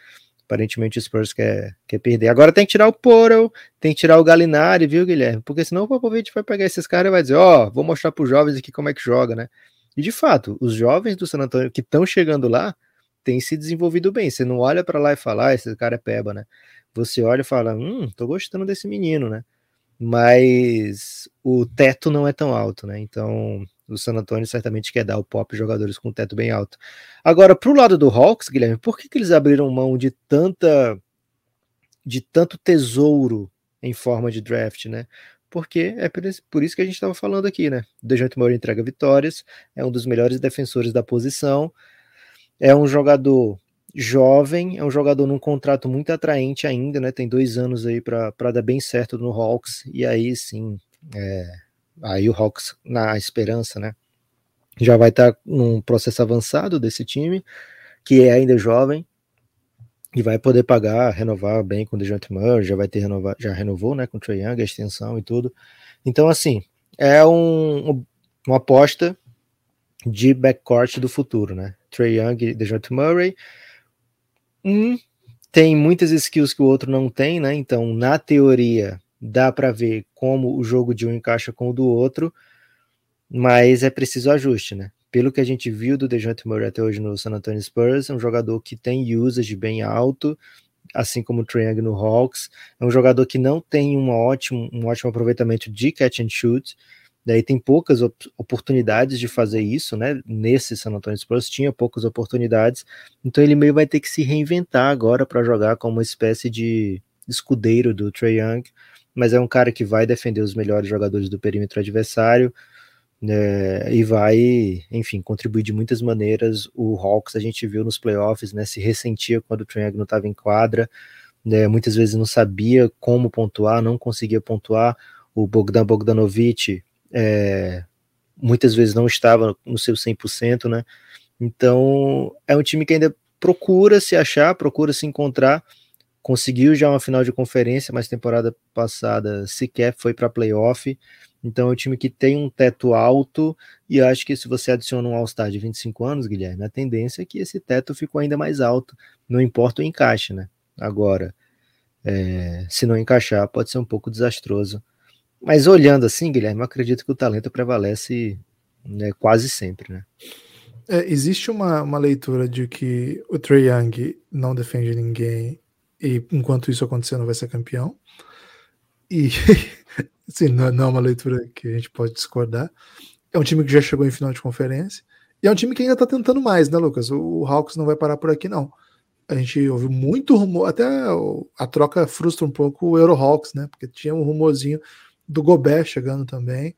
S3: Aparentemente o Spurs quer, quer perder. Agora tem que tirar o Porel, tem que tirar o Galinari, viu, Guilherme? Porque senão o Popovich vai pegar esses caras e vai dizer: Ó, oh, vou mostrar para os jovens aqui como é que joga, né? E de fato, os jovens do San Antonio que estão chegando lá têm se desenvolvido bem. Você não olha para lá e fala: ah, esse cara é peba, né? Você olha e fala: hum, tô gostando desse menino, né? Mas o teto não é tão alto, né? Então o San Antonio certamente quer dar o pop jogadores com teto bem alto. Agora, para o lado do Hawks, Guilherme, por que, que eles abriram mão de tanta de tanto tesouro em forma de draft, né? Porque é por isso que a gente estava falando aqui, né? O DeJounte Murray entrega vitórias, é um dos melhores defensores da posição, é um jogador jovem, é um jogador num contrato muito atraente ainda, né? Tem dois anos aí para dar bem certo no Hawks, e aí sim, é, aí o Hawks, na esperança, né? Já vai estar tá num processo avançado desse time, que é ainda jovem, e vai poder pagar, renovar bem com o DeJounte Murray, já vai ter renovar, já renovou, né, com o Trae Young, a extensão e tudo. Então, assim, é um, uma aposta de backcourt do futuro, né? Trae Young e DeJounte Murray. Um tem muitas skills que o outro não tem, né? Então, na teoria, dá para ver como o jogo de um encaixa com o do outro, mas é preciso ajuste, né? Pelo que a gente viu do DeJounte Murray até hoje no San Antonio Spurs, é um jogador que tem usage bem alto, assim como o Triangle no Hawks, é um jogador que não tem uma ótimo, um ótimo aproveitamento de catch and shoot, daí tem poucas op oportunidades de fazer isso, né? Nesse San Antonio Spurs tinha poucas oportunidades, então ele meio vai ter que se reinventar agora para jogar como uma espécie de escudeiro do Trae Young, mas é um cara que vai defender os melhores jogadores do perímetro adversário né, e vai, enfim, contribuir de muitas maneiras. O Hawks a gente viu nos playoffs, né, se ressentia quando o Trae não estava em quadra, né, muitas vezes não sabia como pontuar, não conseguia pontuar. O Bogdan Bogdanovic é, muitas vezes não estava no seu 100%, né? Então é um time que ainda procura se achar, procura se encontrar, conseguiu já uma final de conferência, mas temporada passada sequer foi para playoff. Então é um time que tem um teto alto e acho que se você adiciona um All-Star de 25 anos, Guilherme, a tendência é que esse teto ficou ainda mais alto, não importa o encaixe, né? Agora, é, se não encaixar, pode ser um pouco desastroso. Mas olhando assim, Guilherme, eu acredito que o talento prevalece né, quase sempre, né?
S2: É, existe uma, uma leitura de que o Trey Young não defende ninguém e enquanto isso acontecer não vai ser campeão. E assim, não, não é uma leitura que a gente pode discordar. É um time que já chegou em final de conferência. E é um time que ainda tá tentando mais, né, Lucas? O, Hawks não vai parar por aqui, não. A gente ouviu muito rumor, até a troca frustra um pouco o Eurohawks, né? Porque tinha um rumorzinho do Gobert chegando também.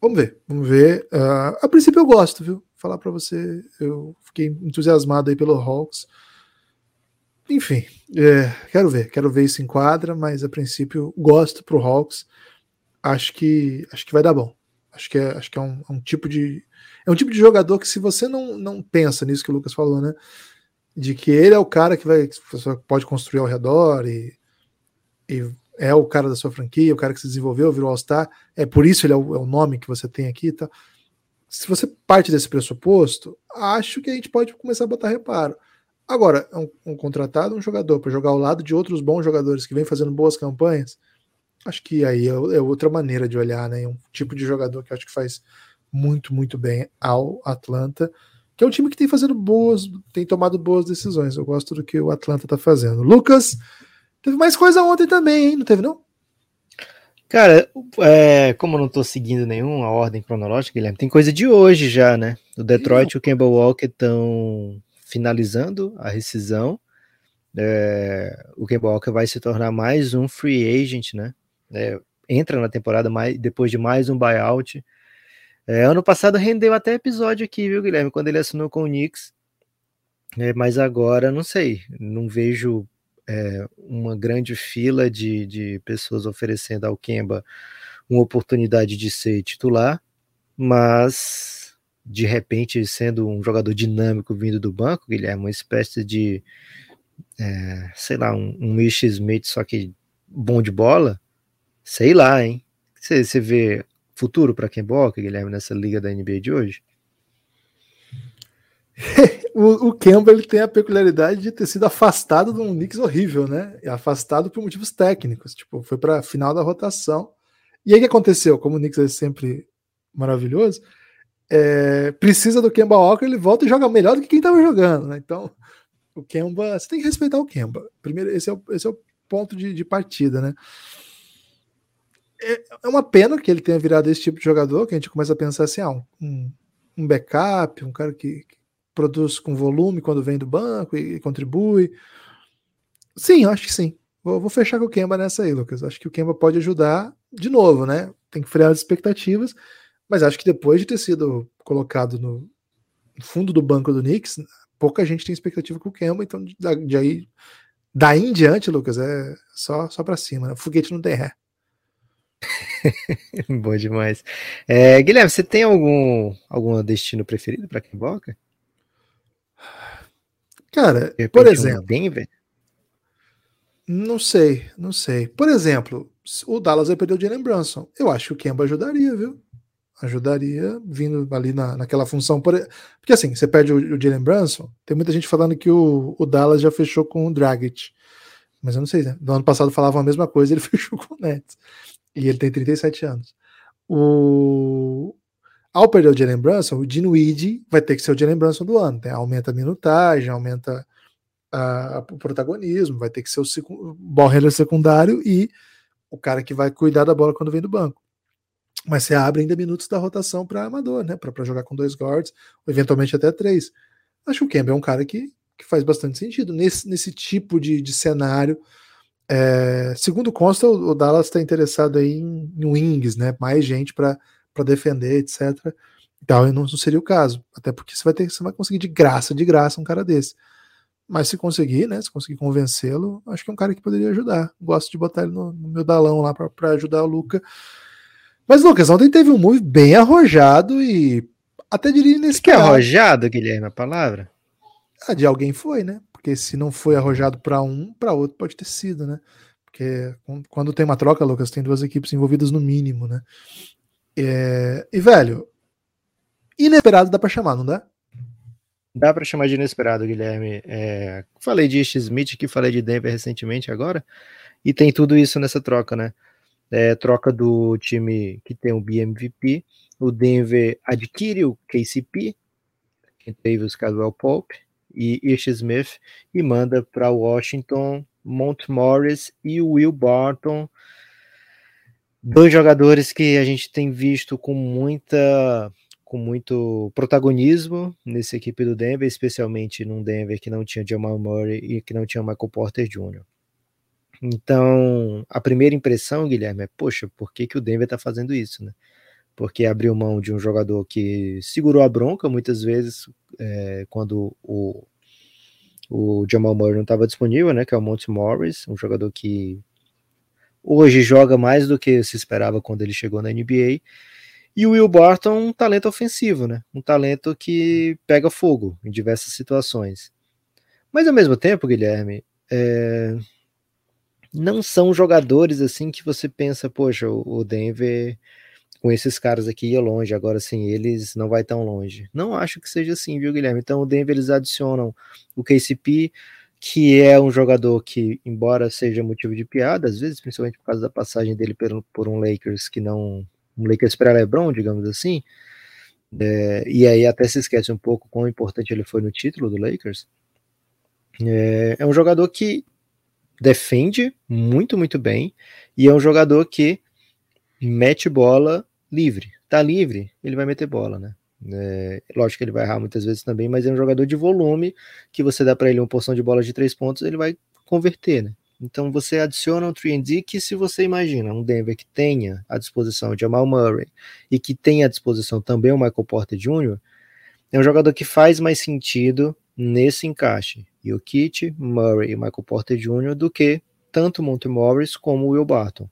S2: Vamos ver, vamos ver. Uh, a princípio eu gosto, viu? Falar para você, eu fiquei entusiasmado aí pelo Hawks. Enfim, é, quero ver, quero ver isso em quadra, mas a princípio gosto pro Hawks. Acho que acho que vai dar bom. Acho que é, acho que é um, é um tipo de é um tipo de jogador que se você não, não pensa nisso que o Lucas falou, né? De que ele é o cara que vai você pode construir ao redor e, e é o cara da sua franquia, o cara que se desenvolveu, virou All-Star, é por isso ele é o, é o nome que você tem aqui, tá? se você parte desse pressuposto, acho que a gente pode começar a botar reparo. Agora, um, um contratado, um jogador para jogar ao lado de outros bons jogadores que vêm fazendo boas campanhas, acho que aí é, é, outra maneira de olhar, né? Um tipo de jogador que acho que faz muito, muito bem ao Atlanta, que é um time que tem fazendo boas, tem tomado boas decisões. Eu gosto do que o Atlanta tá fazendo. Lucas, teve mais coisa ontem também, hein? Não teve, não?
S3: Cara, é, como eu não tô seguindo nenhuma ordem cronológica, Guilherme, tem coisa de hoje já, né? O Detroit e o Campbell Walker estão finalizando a rescisão. É, o Campbell Walker vai se tornar mais um free agent, né? É, entra na temporada mais, depois de mais um buyout. É, ano passado rendeu até episódio aqui, viu, Guilherme? Quando ele assinou com o Knicks. É, mas agora, não sei, não vejo é, uma grande fila de, de pessoas oferecendo ao Kemba uma oportunidade de ser titular, mas de repente, sendo um jogador dinâmico vindo do banco, Guilherme, uma espécie de, é, sei lá, um, um Smith, só que bom de bola, sei lá, hein? Você, vê futuro para quem boca, Guilherme, nessa liga da NBA de hoje?
S2: o, o Campbell ele tem a peculiaridade de ter sido afastado de um Knicks horrível, né? Afastado por motivos técnicos. Tipo, foi para final da rotação. E aí o que aconteceu? Como o Knicks é sempre maravilhoso, é, precisa do Kemba Walker, ele volta e joga melhor do que quem estava jogando, né? Então, o Kemba, você tem que respeitar o Kemba. Primeiro, esse é o, esse é o ponto de, de partida, né? É, é uma pena que ele tenha virado esse tipo de jogador, que a gente começa a pensar assim, ah, um, um backup, um cara que, que produz com volume quando vem do banco e, e contribui. Sim, acho que sim. Vou, vou, fechar com o Kemba nessa aí, Lucas. Acho que o Kemba pode ajudar de novo, né? Tem que frear as expectativas, mas acho que depois de ter sido colocado no fundo do banco do Knicks, pouca gente tem expectativa com o Kemba, então de, aí daí em diante, Lucas, é só só para cima, né? Foguete não tem ré.
S3: Bom demais. É, Guilherme, você tem algum algum destino preferido para Kemboca?
S2: Cara, por exemplo. Denver? Não sei, não sei. Por exemplo, o Dallas vai perder o Jalen Brunson. Eu acho que o Kemba ajudaria, viu? Ajudaria vindo ali na, naquela função. Por... Porque assim, você perde o, o Jalen Brunson, tem muita gente falando que o, o Dallas já fechou com o Dragic. Mas eu não sei, né? Do ano passado falavam a mesma coisa, ele fechou com o Nets. E ele tem 37 anos. O, ao perder o Jalen Brunson, o Dinwiddie vai ter que ser o Jalen Brunson do ano. Né? Aumenta a minutagem, aumenta a, a, o protagonismo, vai ter que ser o ball handler secundário e o cara que vai cuidar da bola quando vem do banco. Mas você abre ainda minutos da rotação para amador, né? Para jogar com dois guards, ou eventualmente até três. Acho que o Campbell é um cara que, que faz bastante sentido nesse, nesse tipo de, de cenário. É, segundo consta, o, o Dallas está interessado aí em, em wings, né? Mais gente para defender, etc. Então, não, não seria o caso. Até porque você vai ter, você vai conseguir de graça, de graça, um cara desse. Mas se conseguir, né? Se conseguir convencê-lo, acho que é um cara que poderia ajudar. Gosto de botar ele no, no meu dalão lá para ajudar o Luca. Mas, Lucas, ontem teve um move bem arrojado e até diria nesse
S3: Que é arrojado, Guilherme, a palavra?
S2: Ah, de alguém foi, né? Porque se não foi arrojado para um, para outro pode ter sido, né? Porque quando tem uma troca, Lucas, tem duas equipes envolvidas no mínimo, né? É, e, velho, inesperado dá pra chamar, não dá?
S3: Dá para chamar de inesperado, Guilherme. É, falei de Smith, que falei de Denver recentemente agora, e tem tudo isso nessa troca, né? É, troca do time que tem o BMVP, o Denver adquire o KCP, teve os Caldwell Pope e Ish Smith, e manda para Washington Mont Morris e Will Barton, dois jogadores que a gente tem visto com muita com muito protagonismo nessa equipe do Denver, especialmente num Denver que não tinha Jamal Murray e que não tinha Michael Porter Jr. Então, a primeira impressão, Guilherme, é, poxa, por que, que o Denver está fazendo isso, né? Porque abriu mão de um jogador que segurou a bronca muitas vezes é, quando o, o Jamal Murray não estava disponível, né? Que é o Monty Morris, um jogador que Hoje joga mais do que se esperava quando ele chegou na NBA. E o Will Barton, um talento ofensivo, né? Um talento que pega fogo em diversas situações. Mas ao mesmo tempo, Guilherme, é... não são jogadores assim que você pensa, poxa, o Denver com esses caras aqui ia longe, agora sim, eles não vai tão longe. Não acho que seja assim, viu, Guilherme? Então o Denver eles adicionam o KCP, que é um jogador que, embora seja motivo de piada, às vezes, principalmente por causa da passagem dele por, por um Lakers que não. um Lakers pré-LeBron, digamos assim, é, e aí até se esquece um pouco quão importante ele foi no título do Lakers. É, é um jogador que defende muito, muito bem, e é um jogador que mete bola livre. Tá livre, ele vai meter bola, né? É, lógico que ele vai errar muitas vezes também, mas é um jogador de volume que você dá para ele uma porção de bola de três pontos, ele vai converter, né? Então você adiciona um 3D que se você imagina um Denver que tenha à disposição o Jamal Murray e que tenha à disposição também o Michael Porter Jr., é um jogador que faz mais sentido nesse encaixe, Jokic, Murray e Michael Porter Jr., do que tanto Monte Morris como o Will Barton,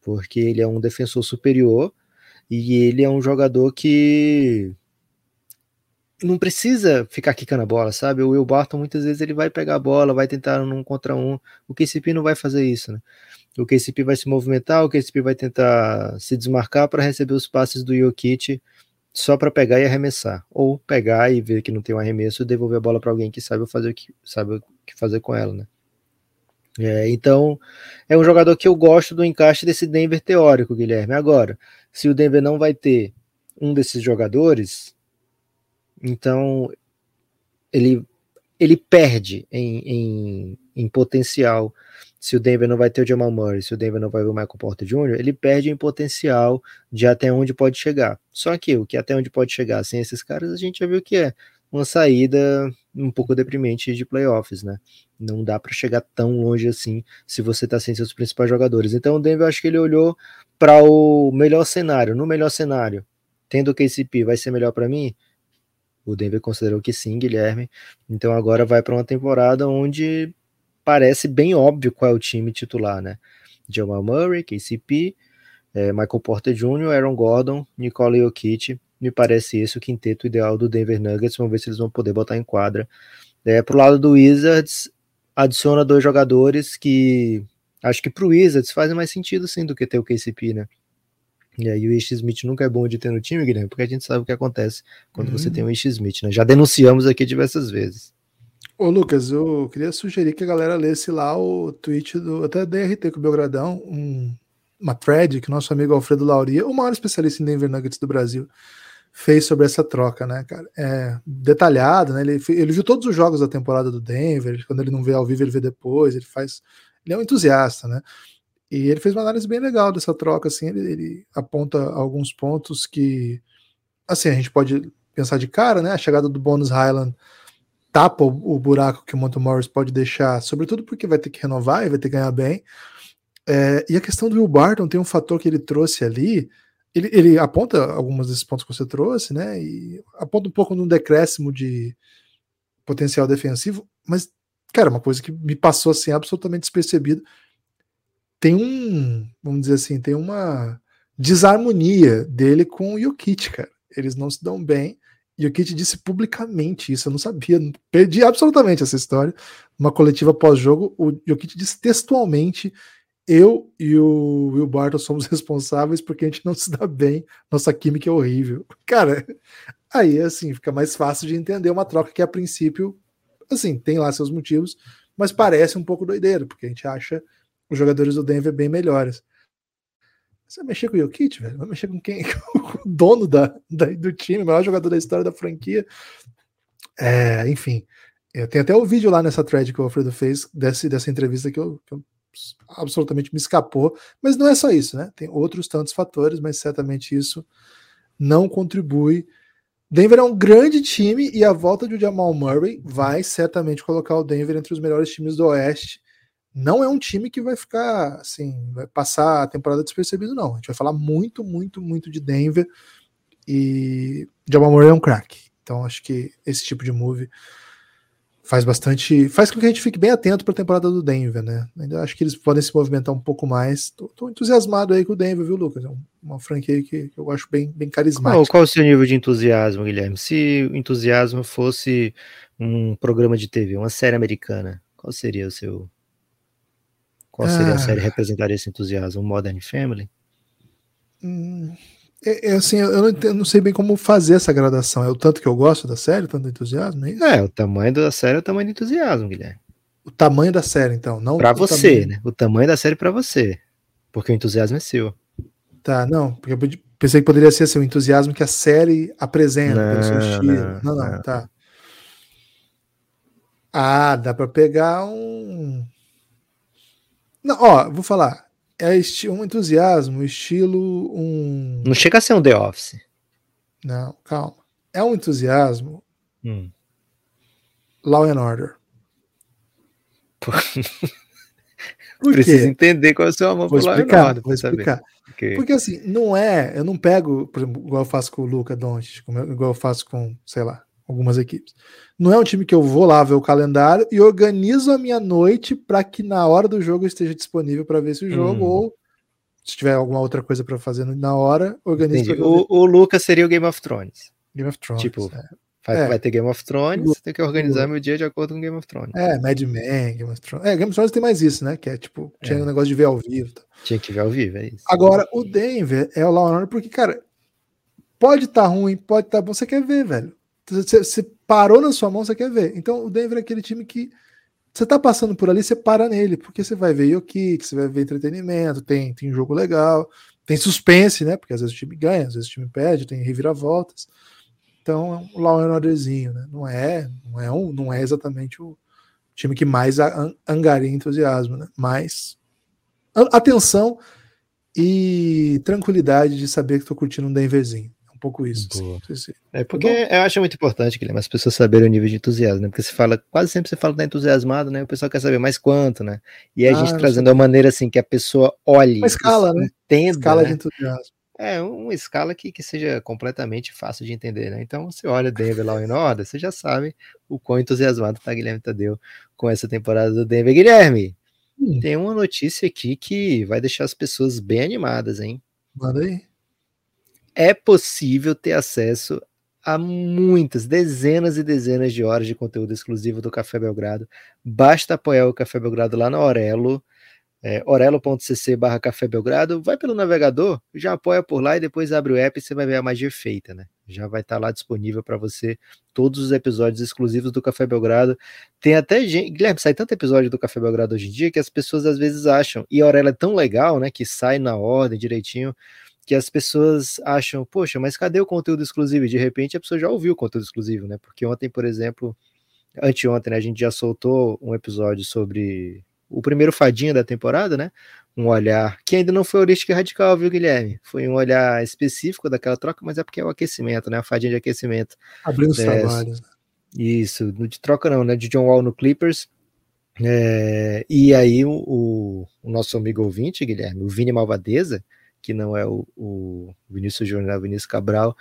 S3: porque ele é um defensor superior e ele é um jogador que não precisa ficar quicando a bola, sabe? O Will Barton muitas vezes ele vai pegar a bola, vai tentar um contra um. O KCP não vai fazer isso, né? O KCP vai se movimentar, o KCP vai tentar se desmarcar para receber os passes do Jokic só para pegar e arremessar, ou pegar e ver que não tem um arremesso e devolver a bola para alguém que sabe fazer o que sabe o que fazer com ela, né? É, então, é um jogador que eu gosto do encaixe desse Denver teórico, Guilherme. Agora, se o Denver não vai ter um desses jogadores, então ele, ele perde em, em, em potencial. Se o Denver não vai ter o Jamal Murray, se o Denver não vai ver o Michael Porter Jr., ele perde em potencial de até onde pode chegar. Só que o que até onde pode chegar sem esses caras, a gente já viu que é uma saída um pouco deprimente de playoffs, né? Não dá para chegar tão longe assim se você tá sem seus principais jogadores. Então o Denver acho que ele olhou para o melhor cenário. No melhor cenário, tendo o KCP, vai ser melhor para mim? O Denver considerou que sim, Guilherme. Então agora vai para uma temporada onde parece bem óbvio qual é o time titular, né? Jamal Murray, KCP, é, Michael Porter Jr., Aaron Gordon, Nikola Jokic me parece esse o quinteto ideal do Denver Nuggets. Vamos ver se eles vão poder botar em quadra. É, pro lado do Wizards, adiciona dois jogadores que acho que pro Wizards fazem mais sentido sim do que ter o KCP, né? E aí o Ish Smith nunca é bom de ter no time, Guilherme, porque a gente sabe o que acontece quando você tem o Ish Smith, né? Já denunciamos aqui diversas vezes.
S2: Ô Lucas, eu queria sugerir que a galera lesse lá o tweet do até DRT com o Belgradão, um, uma thread que nosso amigo Alfredo Lauria, o maior especialista em Denver Nuggets do Brasil, fez sobre essa troca, né, cara? É detalhado, né? Ele, ele viu todos os jogos da temporada do Denver, quando ele não vê ao vivo, ele vê depois, ele faz. Ele é um entusiasta, né? E ele fez uma análise bem legal dessa troca, assim, ele, ele aponta alguns pontos que, assim, a gente pode pensar de cara, né? A chegada do Bonus Highland tapa o, buraco que o Monte Morris pode deixar, sobretudo porque vai ter que renovar e vai ter que ganhar bem. É, e a questão do Will Barton tem um fator que ele trouxe ali, ele, ele aponta alguns desses pontos que você trouxe, né? E aponta um pouco num decréscimo de potencial defensivo, mas, cara, uma coisa que me passou assim absolutamente despercebido. Tem um, vamos dizer assim, tem uma desarmonia dele com o Jokic, cara. Eles não se dão bem. E o Jokic disse publicamente isso, eu não sabia, perdi absolutamente essa história. Uma coletiva pós-jogo, o Jokic disse textualmente eu e o Will Barton somos responsáveis porque a gente não se dá bem, nossa química é horrível. Cara, aí assim fica mais fácil de entender uma troca que a princípio, assim, tem lá seus motivos, mas parece um pouco doideira, porque a gente acha os jogadores do Denver bem melhores. Você vai mexer com o Jokic, velho? Vai mexer com quem? o dono da, da, do time, o maior jogador da história da franquia. É, enfim, tem até o vídeo lá nessa thread que o Alfredo fez desse, dessa entrevista que eu, que eu absolutamente me escapou. Mas não é só isso, né? Tem outros tantos fatores, mas certamente isso não contribui. Denver é um grande time e a volta de Jamal Murray vai certamente colocar o Denver entre os melhores times do Oeste. Não é um time que vai ficar assim, vai passar a temporada despercebido, não. A gente vai falar muito, muito, muito de Denver e Jamal Murray é um craque. Então acho que esse tipo de move faz bastante. faz com que a gente fique bem atento para a temporada do Denver, né? Ainda acho que eles podem se movimentar um pouco mais. Tô, tô entusiasmado aí com o Denver, viu, Lucas? É uma franquia que, eu acho bem, bem carismática.
S3: Qual, qual o seu nível de entusiasmo, Guilherme? Se o entusiasmo fosse um programa de TV, uma série americana, qual seria o seu. Qual seria ah, a série que representaria esse entusiasmo? Modern Family?
S2: Hum, É, é assim, eu não, não, sei bem como fazer essa gradação. É o tanto que eu gosto da série, o tanto do entusiasmo?
S3: É, é, o tamanho da série é o tamanho do entusiasmo, Guilherme.
S2: O tamanho da série, então, não
S3: Para você, tamanho... né? O tamanho da série para você. Porque o entusiasmo é seu.
S2: Tá, não, porque eu pensei que poderia ser assim, o entusiasmo que a série apresenta. Não, não, não, não. tá. Ah, dá para pegar um. Não, ó, vou falar. É um entusiasmo, estilo um.
S3: Não chega a ser um The Office.
S2: Não, calma. É um entusiasmo. Hum. Law and Order.
S3: Precisa entender qual é o seu amor
S2: vou explicar, Order, Vou explicar. Okay. Porque assim, não é. Eu não pego, por exemplo, igual eu faço com o Luca Doncic, igual eu faço com, sei lá, algumas equipes. Não é um time que eu vou lá ver o calendário e organizo a minha noite para que na hora do jogo eu esteja disponível para ver esse jogo hum. ou se tiver alguma outra coisa para fazer na hora, organizo.
S3: O, o Lucas seria o Game of Thrones.
S2: Game of Thrones.
S3: Tipo, é. Vai, é. vai, ter Game of Thrones, tem que organizar meu dia de acordo com Game of Thrones.
S2: É, Mad Men, Game of Thrones. É, Game of Thrones tem mais isso, né? Que é tipo, tinha é. um negócio de ver ao vivo. Tá?
S3: Tinha que ver ao vivo, é isso.
S2: Agora, o Denver é o Order porque, cara, pode estar tá ruim, pode estar tá bom, você quer ver, velho. Você, parou na sua mão, você quer ver. Então, o Denver é aquele time que você tá passando por ali, você para nele, porque você vai ver Yoki, você vai ver entretenimento, tem, tem jogo legal, tem suspense, né? Porque às vezes o time ganha, às vezes o time perde, tem reviravoltas. Então, é um Law and Orderzinho, né? Não é, não é, um, não é exatamente o time que mais angaria entusiasmo, né? Mas atenção e tranquilidade de saber que estou curtindo um Denverzinho. É um pouco isso. Assim.
S3: É porque eu acho muito importante, Guilherme, as pessoas saberem o nível de entusiasmo, né? Porque você fala, quase sempre você fala que tá entusiasmado, né? O pessoal quer saber mais quanto, né? E a ah, gente trazendo a maneira assim que a pessoa olhe,
S2: uma escala, né?
S3: Entenda,
S2: escala
S3: né?
S2: de entusiasmo.
S3: É, uma escala que, que seja completamente fácil de entender, né? Então, você olha Denver lá em Order, você já sabe o quão entusiasmado tá Guilherme Tadeu com essa temporada do Denver. Guilherme, hum. tem uma notícia aqui que vai deixar as pessoas bem animadas, hein?
S2: Manda aí.
S3: É possível ter acesso a muitas, dezenas e dezenas de horas de conteúdo exclusivo do Café Belgrado. Basta apoiar o Café Belgrado lá na Aurelo é, orelo.cc barra Café Belgrado, vai pelo navegador, já apoia por lá e depois abre o app e você vai ver a magia feita, né? Já vai estar tá lá disponível para você todos os episódios exclusivos do Café Belgrado. Tem até gente, Guilherme, sai tanto episódio do Café Belgrado hoje em dia que as pessoas às vezes acham, e a Aurelo é tão legal, né, que sai na ordem direitinho, que as pessoas acham, poxa, mas cadê o conteúdo exclusivo? E de repente a pessoa já ouviu o conteúdo exclusivo, né? Porque ontem, por exemplo, anteontem, né, a gente já soltou um episódio sobre o primeiro fadinha da temporada, né? Um olhar que ainda não foi heurística radical, viu, Guilherme? Foi um olhar específico daquela troca, mas é porque é o aquecimento, né? A fadinha de aquecimento.
S2: Abrindo os é, trabalhos.
S3: Isso, de troca não, né? De John Wall no Clippers. É, e aí o, o, nosso amigo ouvinte, Guilherme, o Vini Malvadeza, que não é o, o Vinícius Júnior, é o Vinícius Cabral,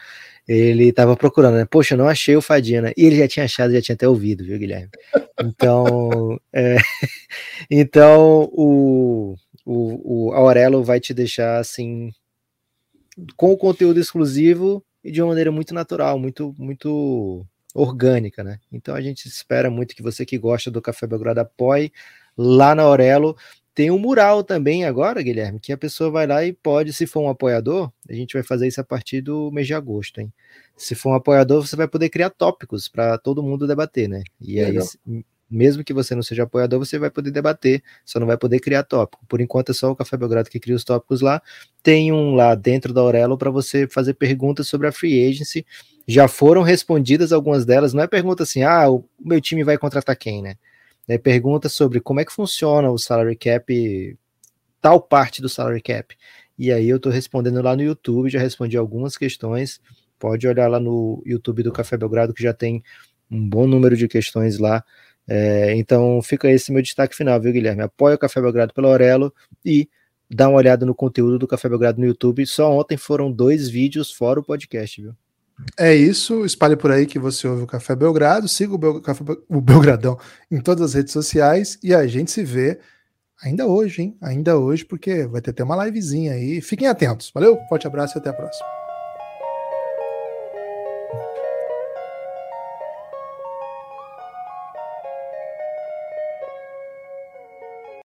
S3: ele estava procurando, né? Poxa, eu não achei o Fadinha, né? E ele já tinha achado, já tinha até ouvido, viu, Guilherme? Então, é, então o, o, o Aurelo vai te deixar assim com o conteúdo exclusivo e de uma maneira muito natural, muito, muito orgânica, né? Então a gente espera muito que você que gosta do Café Belgrado apoie lá na Aurelo. Tem um mural também agora, Guilherme, que a pessoa vai lá e pode, se for um apoiador, a gente vai fazer isso a partir do mês de agosto, hein? Se for um apoiador, você vai poder criar tópicos para todo mundo debater, né? E Legal. aí, mesmo que você não seja apoiador, você vai poder debater, só não vai poder criar tópico. Por enquanto é só o Café Belgrado que cria os tópicos lá. Tem um lá dentro da Aurelo para você fazer perguntas sobre a free agency. Já foram respondidas algumas delas. Não é pergunta assim, ah, o meu time vai contratar quem, né? Né, pergunta sobre como é que funciona o salary cap, tal parte do salary cap. E aí eu estou respondendo lá no YouTube, já respondi algumas questões. Pode olhar lá no YouTube do Café Belgrado, que já tem um bom número de questões lá. É, então fica esse meu destaque final, viu, Guilherme? Apoia o Café Belgrado pelo Aurelo e dá uma olhada no conteúdo do Café Belgrado no YouTube. Só ontem foram dois vídeos fora o podcast, viu?
S2: É isso, espalhe por aí que você ouve o Café Belgrado, siga o, Bel, Café, o Belgradão em todas as redes sociais e a gente se vê ainda hoje, hein? Ainda hoje, porque vai ter até uma livezinha aí. Fiquem atentos. Valeu, forte abraço e até a próxima.